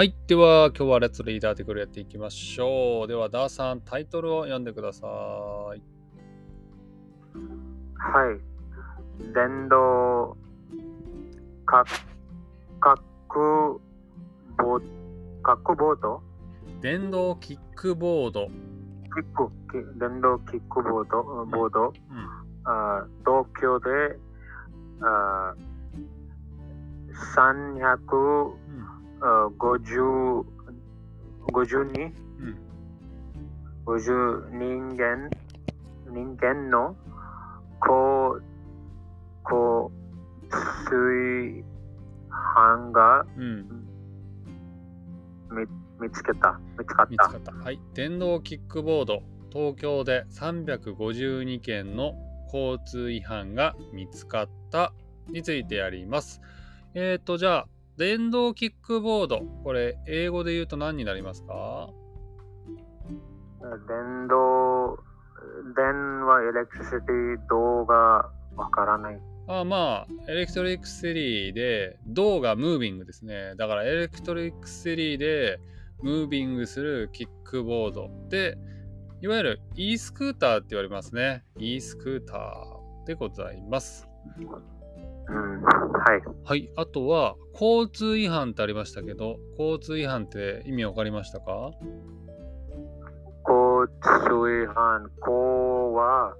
はい。では、今日はレッツリーダーテクルやっていきましょう。では、ダーさん、タイトルを読んでください。はい。電動、か、角ボー角ボード電動キックボード。キック、キ電動キックボード、ボード、うん。あ東京であ350うん。あ50 50人うん。50人間？人間の？ここ水班がうん。見見つけた？見つかった？見つかった。はい。電動キックボード。東京で352件の交通違反が見つかったについてやります。えっ、ー、と、じゃあ、電動キックボード。これ、英語で言うと何になりますか？電動、電は electricity 動がわからないあまあ、 electricity で、動が moving ですね。だから electricity で moving するキックボードで、いわゆる e スクーターって言われますね。e スクーターでございます。うんはいはい。あとは、交通違反ってありましたけど、交通違反って意味わかりましたか？交通違反こうは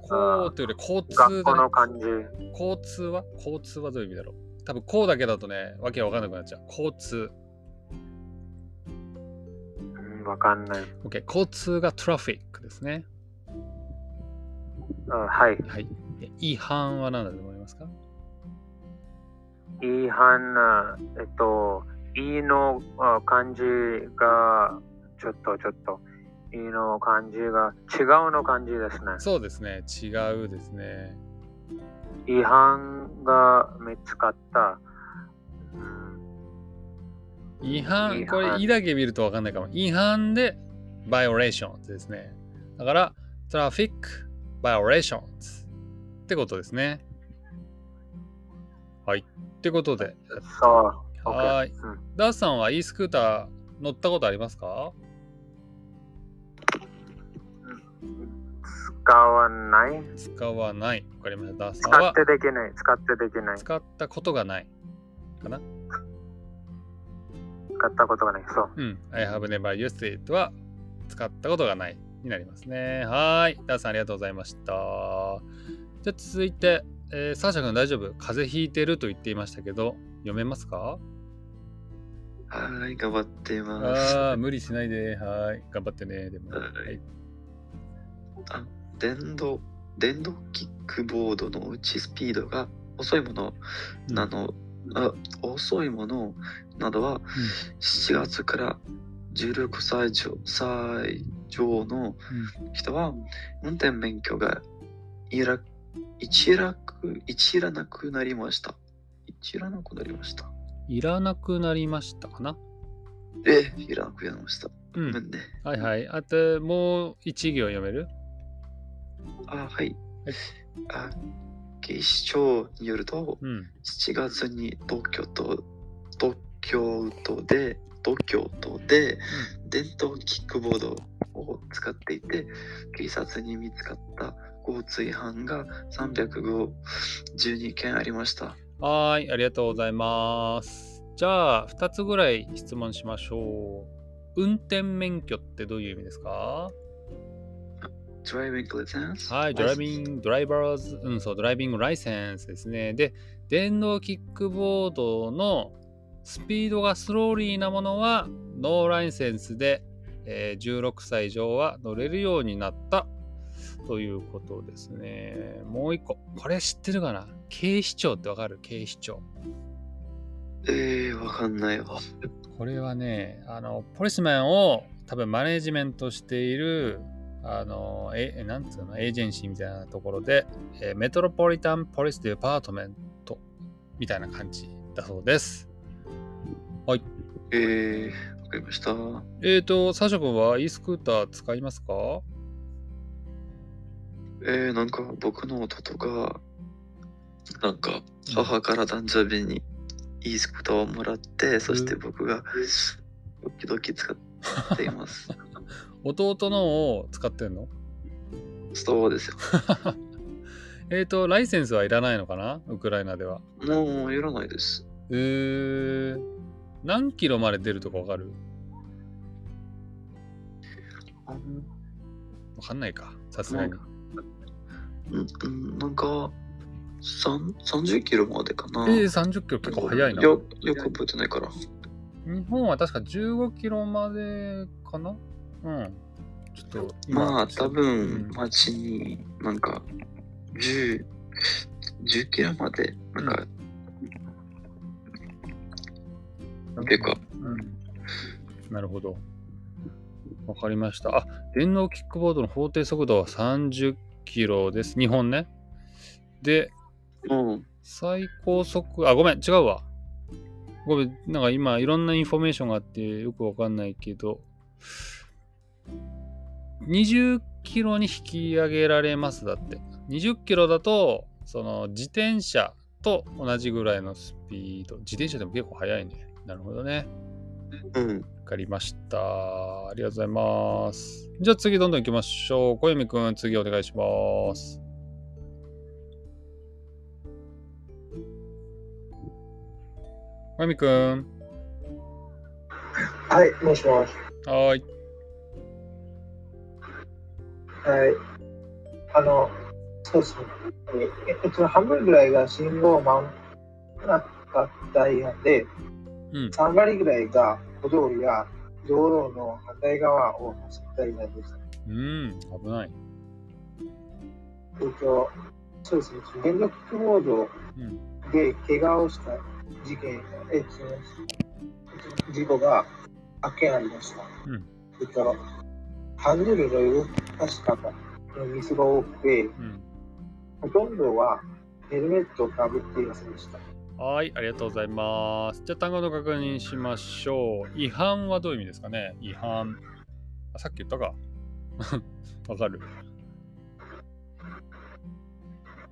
こうというより交通だね。交通は？交通はどういう意味だろう？多分こうだけだとね、わけわかんなくなっちゃう。交通。うんわかんない OK。交通がトラフィックですね。あはいはい。で違反は何だと思いますか？違反あえっと「い」のあ漢字がちょっとちょっと「い」の漢字が違うの漢字ですねそうですね。違うですね。違反が見つかった、うん違反、これ、いだけ見るとわかんないかも。違反で、バイオレーションですね。だから、トラフィック、バイオレーションってことですね。はい。ってことで、そうはーいダースさんは e スクーター乗ったことありますか？使わない使わない。わかりました。ダースさん使っはてできない使ってできない使ったことがない。かな？使ったことがないそううん。I have never used it は使ったことがないになりますね。はーい。ダースさんありがとうございました。じゃあ続いて、えー、サーシャ君大丈夫？風邪ひいてると言っていましたけど、読めますか？はい、頑張っています。ああ、無理しないで。はーい。頑張ってね。でも。はいはい。あ電動、電動キックボードのうちスピードが遅いものなの、あ遅いものなどは7月から16歳以上歳上の人は運転免許がいら一らく一らなくなりました。一らなくなりました。いらなくなりましたかな？え、いらなくなりました。うん。ごめんね。はいはい。あと、もう一行読める？あ、はい。はいあ警視庁によると、うん。7月に東京都、東京都で、東京都で電動キックボードを使っていて、警察に見つかった交通違反が352件ありました。はーい。ありがとうございます。じゃあ、2つぐらい質問しましょう。運転免許ってどういう意味ですか？Driving license? はい、ドライビング、ドライバーズ、うん、そう、ドライビングライセンスですね。で、電動キックボードのスピードがスローリーなものは、ノーライセンスで、えー16歳以上は乗れるようになったということですね。もう一個、これ知ってるかな？警視庁ってわかる？警視庁。えー、わかんないわ。これはね、あの、ポリスマンを多分マネージメントしている、あの、え、なんつうの、エージェンシーみたいなところで、えーメトロポリタンポリスデパートメントみたいな感じだそうです。えー、わかりました。えーと、サーシャ君は e スクーター使いますか？えー、なんか僕の弟が、なんか母から誕生日にいいスクーターをもらって、そして僕が時々使っています。弟のを使ってんの？そうですよ。えっと、ライセンスはいらないのかな？ウクライナでは。もういらないです。えー、何キロまで出るとかわかる？わかんないか、さすがに。うんうん、なんか、三30キロまでかな。えー、30キロ結構速いな。よよく覚えてないから。日本は確か15キロまでかなうん。ちょっと今、まあ、多う分ん、街になんか、10、10キロまで、なんか、結構、うん。なるほど。わかりました。あ、電動キックボードの法定速度は30キロです。日本ね。で、うん、最高速、あ、ごめん、違うわ。ごめん、なんか今、いろんなインフォメーションがあってよくわかんないけど、20キロに引き上げられますだって。20キロだと、その自転車と同じぐらいのスピード。自転車でも結構速いね。なるほどね。うん。わかりました。ありがとうございます。じゃあ次どんどん行きましょう。小泉くん、次お願いします。小泉くん。はい、もしもし。はーい。はい。あの、そうですね。ええっと、半分ぐらいが信号マンなかったいやで、うん3割ぐらいが歩道や道路の反対側を走ったいやです。うん、危ない。えっと、そうですね。電動キックボードうん。で怪我をした事件、え事故が発見ありました。うんえっと、ハンドルの動かし方のミスが多くて、うん。ほとんどはヘルメットをかぶっていませんでした。はい、ありがとうございます。じゃあ単語の確認しましょう。違反はどういう意味ですかね？違反。あ、さっき言ったか。わかる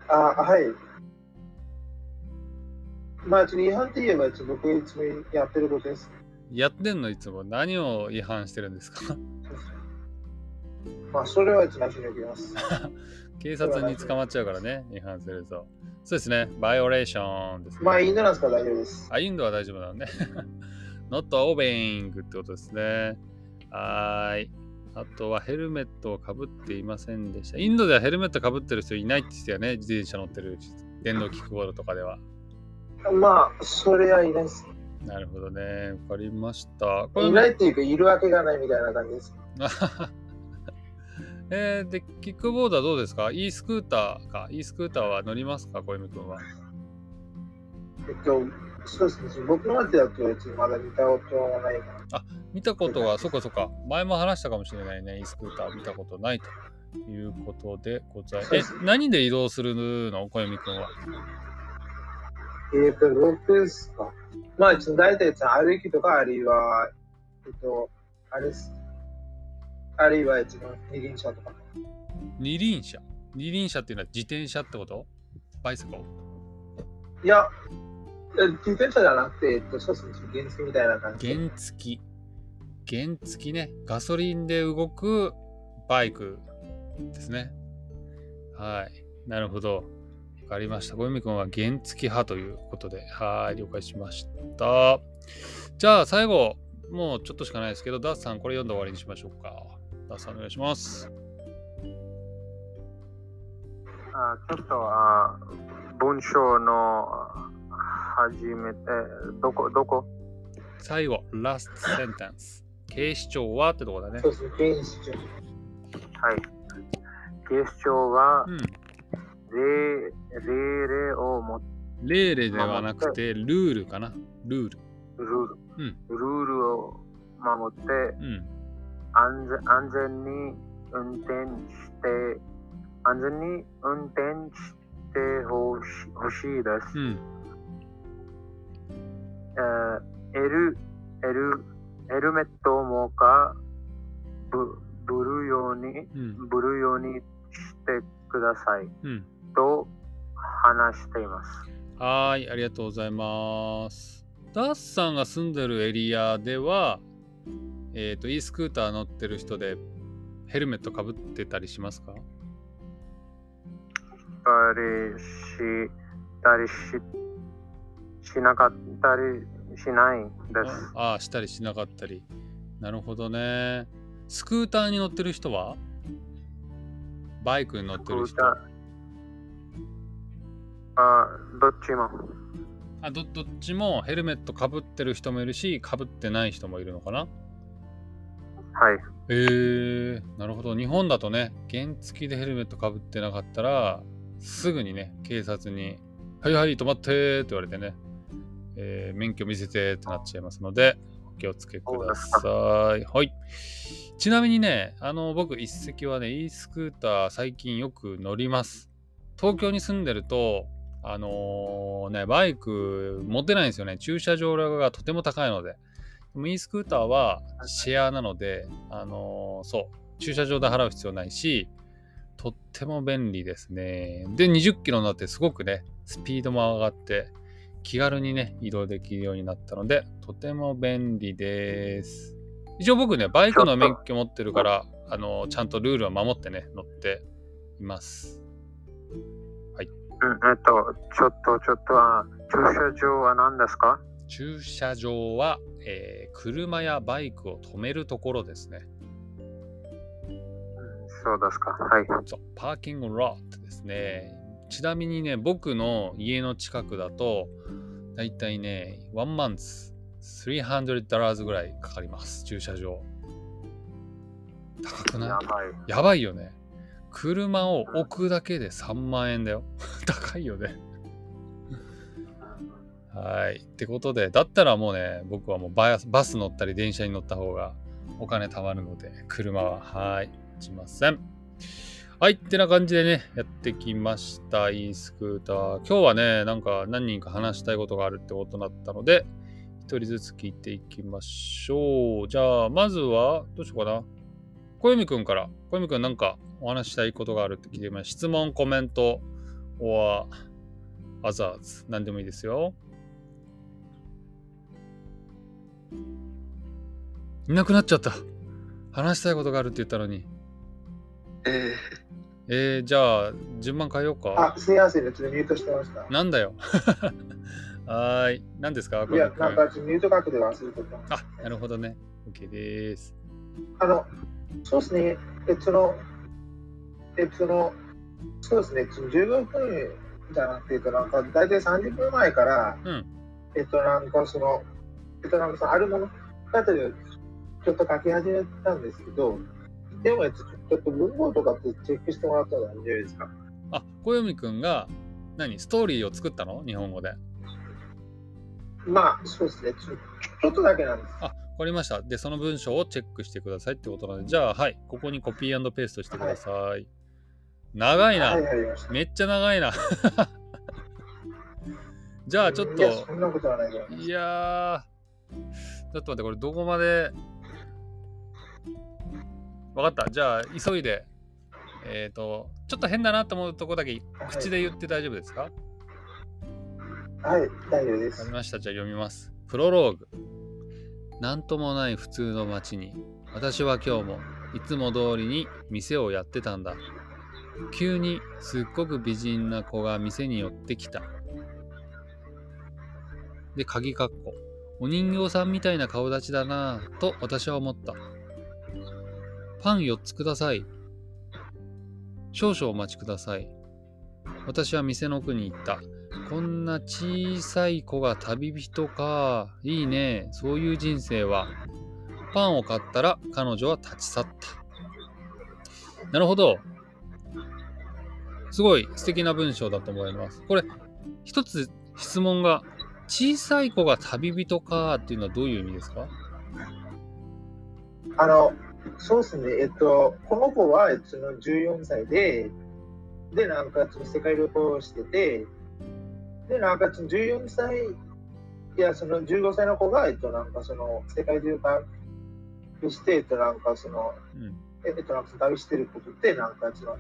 あ、はい。まあ、ちょっと違反って言えば、ちょっと僕いつもやってることです。やってんの？いつも何を違反してるんですか？まあ、それはちょっと内緒に置きます。警察に捕まっちゃうからね、違反すると。そうですね、バイオレーションですね。まあ、インドなんですから大丈夫です。あ、インドは大丈夫なのね。not obeying ってことですね。はーい。あとはヘルメットをかぶっていませんでした。インドではヘルメットかぶってる人いないって言ってたよね。自転車乗ってる電動キックボードとかでは。まあ、それはいないです。なるほどね。わかりました。こいないっていうか、いるわけがないみたいな感じです。えー、で、キックボードはどうですか ?e スクーターか？e スクーターは乗りますか？小泉君は。えっと、そうですね。僕の手だと、まだ見たことはないかな。見たことが、そっかそっか。前も話したかもしれないね。e スクーター見たことないということでございます。え、何で移動するの？小泉君は。えっと、僕ですか。まあ、大体歩きとか、あるいは、えっと、あれです。あるいは、一番二輪車とか。二輪車？二輪車っていうのは自転車ってこと？バイスコいや、え自転車じゃなくて、えっと、そうですね。原付みたいな感じで。原付。原付ね。ガソリンで動くバイクですね。はい。なるほど。わかりました。小泉君は原付派ということで、はい。了解しました。じゃあ最後、もうちょっとしかないですけど、ダースさん、これ読んで終わりにしましょうか。ダさん、お願いします。あちょっとあ文章の初めて、どこ、どこ？最後、last sentence。警視庁はってとこだねそ。うですね。原始中。はい。警視庁はうん。例例例を持っ例例ではなくて、ルールかな。ルール。ルール、うんルールを守ってうん。安全安全に運転して、安全に運転してほしほしいです。うん。えーエル、エル、ヘルメットをもかぶぶるように、うん。ぶるようにしてくださいうん。と話しています。はーい、ありがとうございます。ダッさんが住んでるエリアでは、えっ、と、e スクーター乗ってる人でヘルメットかぶってたりしますか？たりしたりし、しなかったりしないです。ああ、したりしなかったり。なるほどね。スクーターに乗ってる人は？バイクに乗ってる人？あ、どっちも。あどどっちもヘルメットかぶってる人もいるし、かぶってない人もいるのかな？はい。えー、なるほど。日本だとね、原付でヘルメットかぶってなかったら、すぐにね、警察に、はいはい、止まってって言われてね、えー免許見せてってなっちゃいますので、お気をつけください。はい。ちなみにね、あの、僕、一石はね、e スクーター最近よく乗ります。東京に住んでると、あのーね、バイク持ってないんですよね。駐車場がとても高いので。でも e スクーターはシェアなので、あのーそう、駐車場で払う必要ないし、とっても便利ですね。で、20キロになってすごくね、スピードも上がって、気軽にね、移動できるようになったので、とても便利です。一応僕ね、バイクの免許持ってるから、あのーちゃんとルールを守ってね、乗っています。うん、えっと、ちょっと、ちょっと、あ駐車場は何ですか？駐車場は、えー車やバイクを止めるところですね。うんそうですか。はい。そう、パーキングロットですね。ちなみにね、僕の家の近くだと、だいたいね、1マンス300ドラーズぐらいかかります、駐車場。高くない？やばい。やばいよね。車を置くだけで3万円だよ。高いよね。はい。ってことで、だったらもうね、僕はもうバスバス乗ったり電車に乗った方がお金貯まるので、車は、はい、持ちません。はい。ってな感じでね、やってきました。e スクーター。今日はね、なんか何人か話したいことがあるってことになったので、一人ずつ聞いていきましょう。じゃあ、まずは、どうしようかな。小読くんから、小読くんなんかお話したいことがあるって聞いてみます。質問、コメント、or others、何でもいいですよ。いなくなっちゃった。話したいことがあるって言ったのに。ええー、じゃあ、順番変えようか。あ、すみませんね。ちょっとミュートしてました。なんだよ。はーい。何ですか？いや、なんかちょっとミュートかけて忘れてた。あ、なるほどね。OK です。あの、そうですね。え、その、え、その、そうですね。その15分じゃなくて、えっと、なんか、大体30分前から、うんえっと、なんか、その、えっと、なんかその、あるもの語をちょっと書き始めたんですけど、でも、えっとちょっと文法とかってチェックしてもらったら大丈夫ですかあ、小読くんが何ストーリーを作ったの？日本語で。まあ、そうですね。ちょちょっとだけなんです。あ、わかりました。で、その文章をチェックしてくださいってことなので、じゃあ、はい、ここにコピーペーストしてください。長いな。はい。めっちゃ長いな。じゃあ、ちょっいや、とそ、んなことはないから。いやー、ちょっと待って、これどこまで？わかった。じゃあ、急いで。えっ、と、ちょっと変だなと思うとこだけ口で言って大丈夫ですか？はい、大丈夫ですわかり。ました。じゃあ読みます。プロローグ。なんともない普通の街に、私は今日もいつも通りに店をやってたんだ。急にすっごく美人な子が店に寄ってきた。で、鍵括弧。お人形さんみたいな顔立ちだなぁと私は思った。パン4つください。少々お待ちください。私は店の奥に行った。こんな小さい子が旅人か。いいね。そういう人生は。パンを買ったら彼女は立ち去った。なるほど。すごい素敵な文章だと思います。これ、一つ質問が、小さい子が旅人かっていうのはどういう意味ですか？あの、そうですね、えっと、この子は、えっと、その14歳で、で、なんか、その世界旅行をしてて、で、なんか、その14歳、いや、その15歳の子が、えっと、なんか、その、世界中旅して、えっと、なんか、その、うん。えっと、なんか、旅してることで、なんか、その、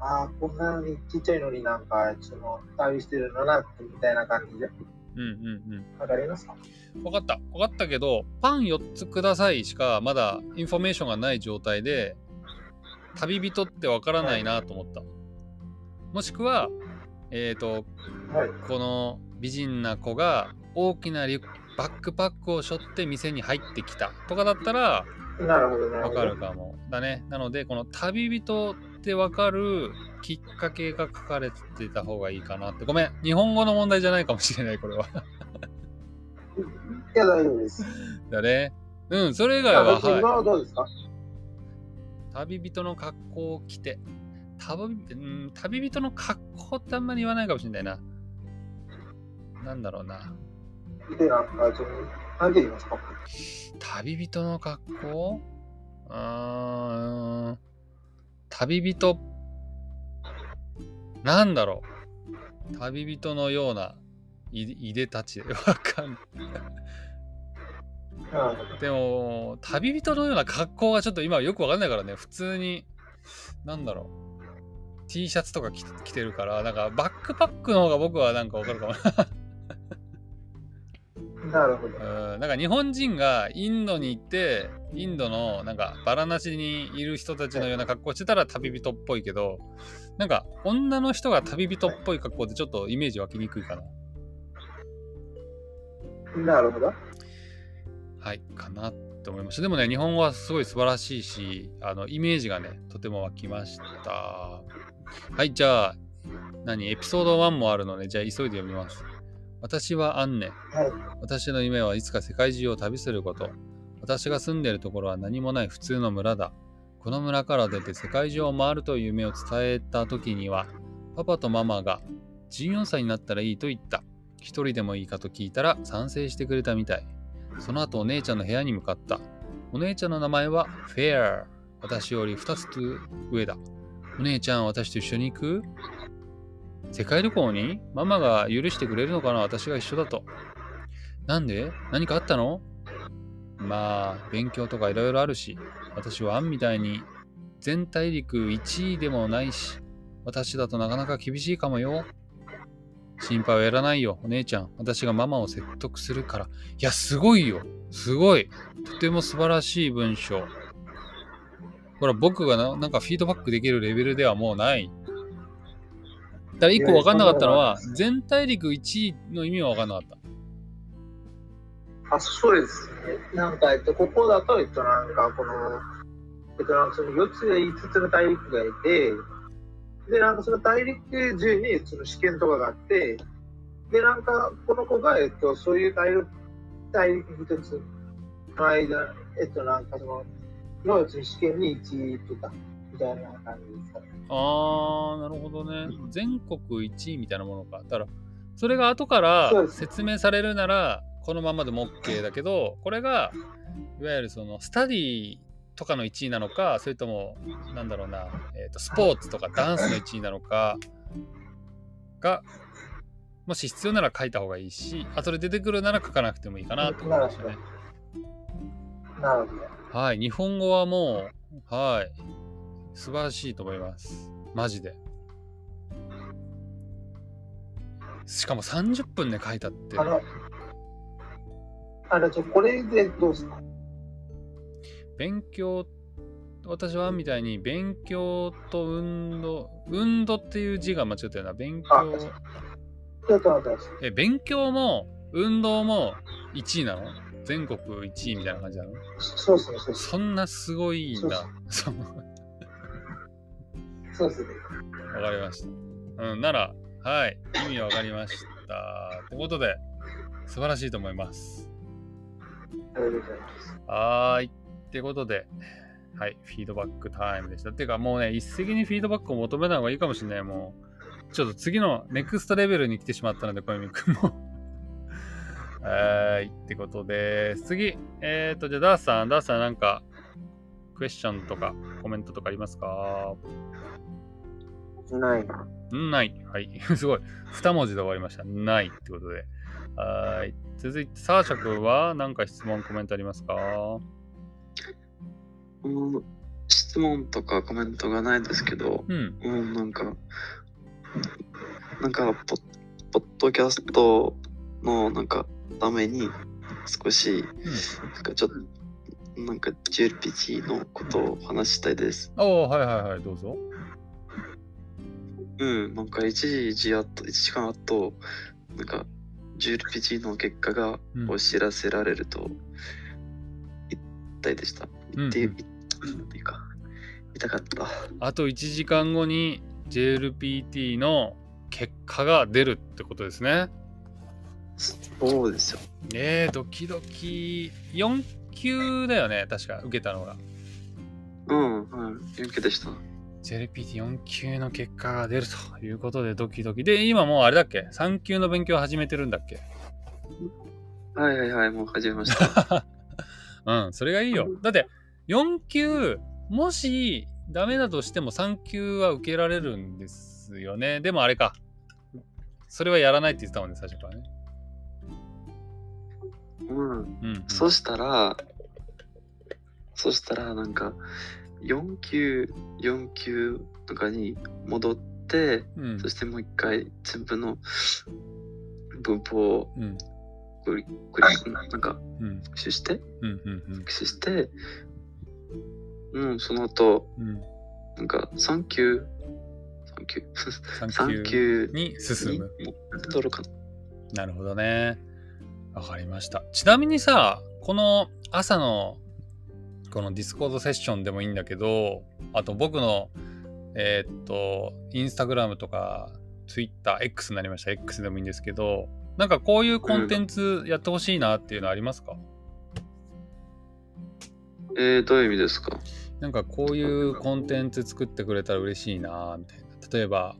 ああ、こんなにちっちゃいのになんか、その、旅してるのな、みたいな感じで。うんうんうん。わかりますか？分かった分かったけどパン4つくださいしかまだインフォメーションがない状態で旅人って分からないなと思ったもしくはえっ、とはい。この美人な子が大きなリュックバックパックを背負って店に入ってきたとかだったらなるほど、なるほど。分かるかもだねなのでこの旅人って分かるきっかけが書かれてた方がいいかなって。ごめん。日本語の問題じゃないかもしれないこれは。いや、大丈夫です。だね。うんそれ以外はあ今はい。はどうですか？旅人の格好を着て。旅,、うん、旅人の格好ってあんまり言わないかもしれないな。なんだろうな。何て言いますか？旅人の格好？うーん旅人？なんだろう？旅人のようないいでたち？わかんない。あでも旅人のような格好がちょっと今よくわかんないからね。普通になんだろう？T シャツとか着着てるからなんかバックパックの方が僕はなんかわかるかもなるほど。うん。なんか日本人がインドに行ってインドのなんかバラなしにいる人たちのような格好してたら旅人っぽいけどなんか女の人が旅人っぽい格好ってちょっとイメージ湧きにくいかな。なるほど。はいかなって思いました。でもね日本語はすごい素晴らしいしあのイメージがねとても湧きました。はいじゃあ何？エピソード1もあるのでじゃあ急いで読みます私はアンネはい。私の夢はいつか世界中を旅すること。私が住んでいるところは何もない普通の村だ。この村から出て世界中を回るという夢を伝えた時には、パパとママが14歳になったらいいと言った。一人でもいいかと聞いたら賛成してくれたみたい。その後お姉ちゃんの部屋に向かった。お姉ちゃんの名前はフェア。私より2つ上だ。お姉ちゃん、私と一緒に行く？世界旅行にママが許してくれるのかな？私が一緒だと。なんで？何かあったの？まあ、勉強とかいろいろあるし、私はアンみたいに全大陸1位でもないし、私だとなかなか厳しいかもよ。心配はやらないよ、お姉ちゃん。私がママを説得するから。いや、すごいよ。すごい。とても素晴らしい文章。ほら、僕がななんかフィードバックできるレベルではもうない。だから一個分かんなかったのは、全大陸1位の意味は分かんなかった。あ、そうですね。なんか、えっと、ここだと、えっと、なんか、この、えっと、なんかその4つ、5つの大陸がいて、で、なんかその大陸中にその試験とかがあって、で、なんか、この子が、えっと、そういう大陸、大陸1つの間、えっと、なんかその、の試験に1位とか、みたいな感じですかね。あー、なるほどね。全国1位みたいなものか。だから、それが後から説明されるなら、このままでも OK だけど、これが、いわゆるその、スタディとかの1位なのか、それとも、なんだろうな、えーと、スポーツとかダンスの1位なのか、が、もし必要なら書いた方がいいし、後で出てくるなら書かなくてもいいかなと思いましたね。なるほど。はい、日本語はもう、はい、素晴らしいと思います。マジで。しかも30分で書いたってあ、の、あの、ちょこれでどうですか？勉強、私はみたいに勉強と運動、運動っていう字が間違ってるな。勉あ強。え、勉強も運動も1位なの？全国1位みたいな感じなの？そうそうです。そんなすごいんそうだ。そうそうですね。わかりました。うん、なら、はい、意味わかりました。ということで、素晴らしいと思います。ありがとうございます。はい。ってことで、はい、フィードバックタイムでした。てか、もうね、一石にフィードバックを求めない方がいいかもしれない。もう、ちょっと次のネクストレベルに来てしまったので、小泉くんも。はい。ってことで、次、えっ、と、じゃあ、ダースさん、ダースさん、なんか、クエスチョンとかコメントとかありますか？ない。んない。はい。すごい。二文字で終わりました。ないってことで。はーい。続いて、サーシャ君は何か質問、コメントありますか？うん質問とかコメントがないですけど、うん。うん、なんか、なんかポッ、ポッドキャストのなんかために少し、なんかちょっと、なんか JLPG のことを話したいです。おおはいはいはい、どうぞ。うん、なんか1時あと、1時間後、なんか JLPG の結果がうんお知らせられると言いたいでした。言って、うんっていうか、言いたかった。あと1時間後に JLPT の結果が出るってことですね。そうですよ。えー、ドキドキ。4級だよね、確か受けたのが。うん、はい、元気でした。JLPT4 級の結果が出るということでドキドキ。で、今もうあれだっけ ?3 級の勉強始めてるんだっけ？はいはいはい、もう始めました。うん、それがいいよ。だって、4級、もしダメだとしても3級は受けられるんですよね。でもあれか。それはやらないって言ってたもんね、最初からね。うん。うん、うん。そしたら、そしたらなんか、4級、4級とかに戻って、うんそしてもう一回全部の文法をうん。繰り繰りなんかうん。復習して、うん。うん。復習して、うん、その後、うん。なんか3級、3級、3 3級級に進にむ。戻るかな。なるほどね。わかりました。ちなみにさ、この朝のこのディスコードセッションでもいいんだけど、あと僕の、えーっと、インスタグラムとか、ツイッター、X になりました。X でもいいんですけど、なんかこういうコンテンツやってほしいなっていうのありますか、えー、どういう意味ですか？なんかこういうコンテンツ作ってくれたら嬉しいなみたいな。例えば、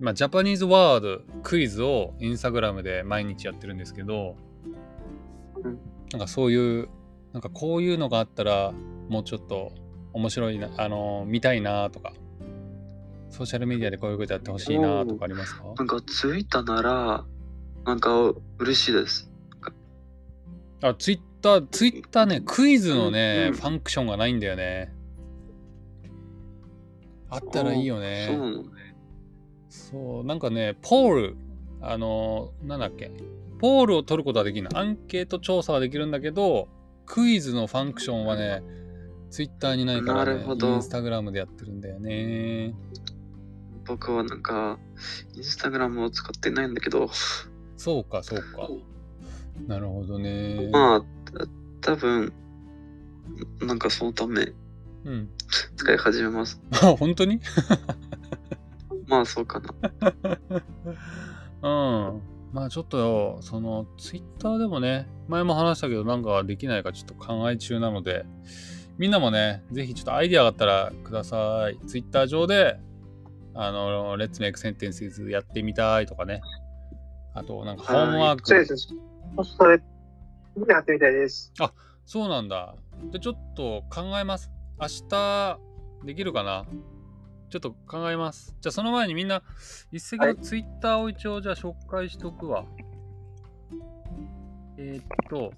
まあ、ジャパニーズワードクイズをインスタグラムで毎日やってるんですけど、うんなんかそういう、なんかこういうのがあったらもうちょっと面白いな、あの見たいなとか、ソーシャルメディアでこういうことやってほしいなとかありますか？なんかツイッターなら、なんか嬉しいです。あ、ツイッター、ツイッターね、クイズのね、うんファンクションがないんだよね。あったらいいよね。そうね。そう、なんかね、ポール、あの、なんだっけ、ポールを取ることはできるの。アンケート調査はできるんだけど、クイズのファンクションはね、ツイッターにないからね、なるほどインスタグラムでやってるんだよね。僕はなんか、インスタグラムを使ってないんだけど、そうか、そうか。なるほどね。まあ、た多分なんかそのためうん。使い始めます。あ、本当に？まあそうかな。うん。まあちょっと、その、ツイッターでもね、前も話したけど、なんかできないかちょっと考え中なので、みんなもね、ぜひちょっとアイディアがあったらください。ツイッター上で、あの、Let's Make Sentences やってみたいとかね。あと、なんかホームワーク。そうです。それ、やってみたいです。そうなんだ。で、ちょっと考えます。明日、できるかな？ちょっと考えます。じゃあその前にみんな、一石のツイッターを一応じゃあ紹介しておくわ。えー、っと、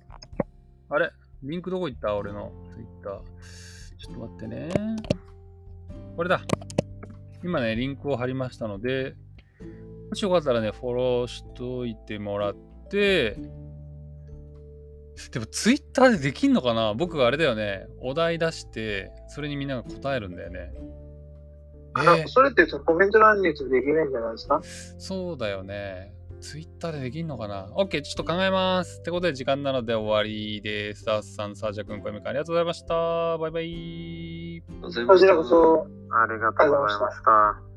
あれ？リンクどこ行った？俺のツイッター。ちょっと待ってね。これだ。今ね、リンクを貼りましたので、もしよかったらね、フォローしといてもらって、でもツイッターでできんのかな？僕があれだよね。お題出して、それにみんなが答えるんだよね。えーそれってコメント欄にできないんじゃないですか？そうだよね。ツイッターでできんのかな ?OK、ちょっと考えます。ってことで時間なので終わりです。ダースさん、サージャ君、小山君ありがとうございました。バイバイ。こちらこそ。ありがとうございました。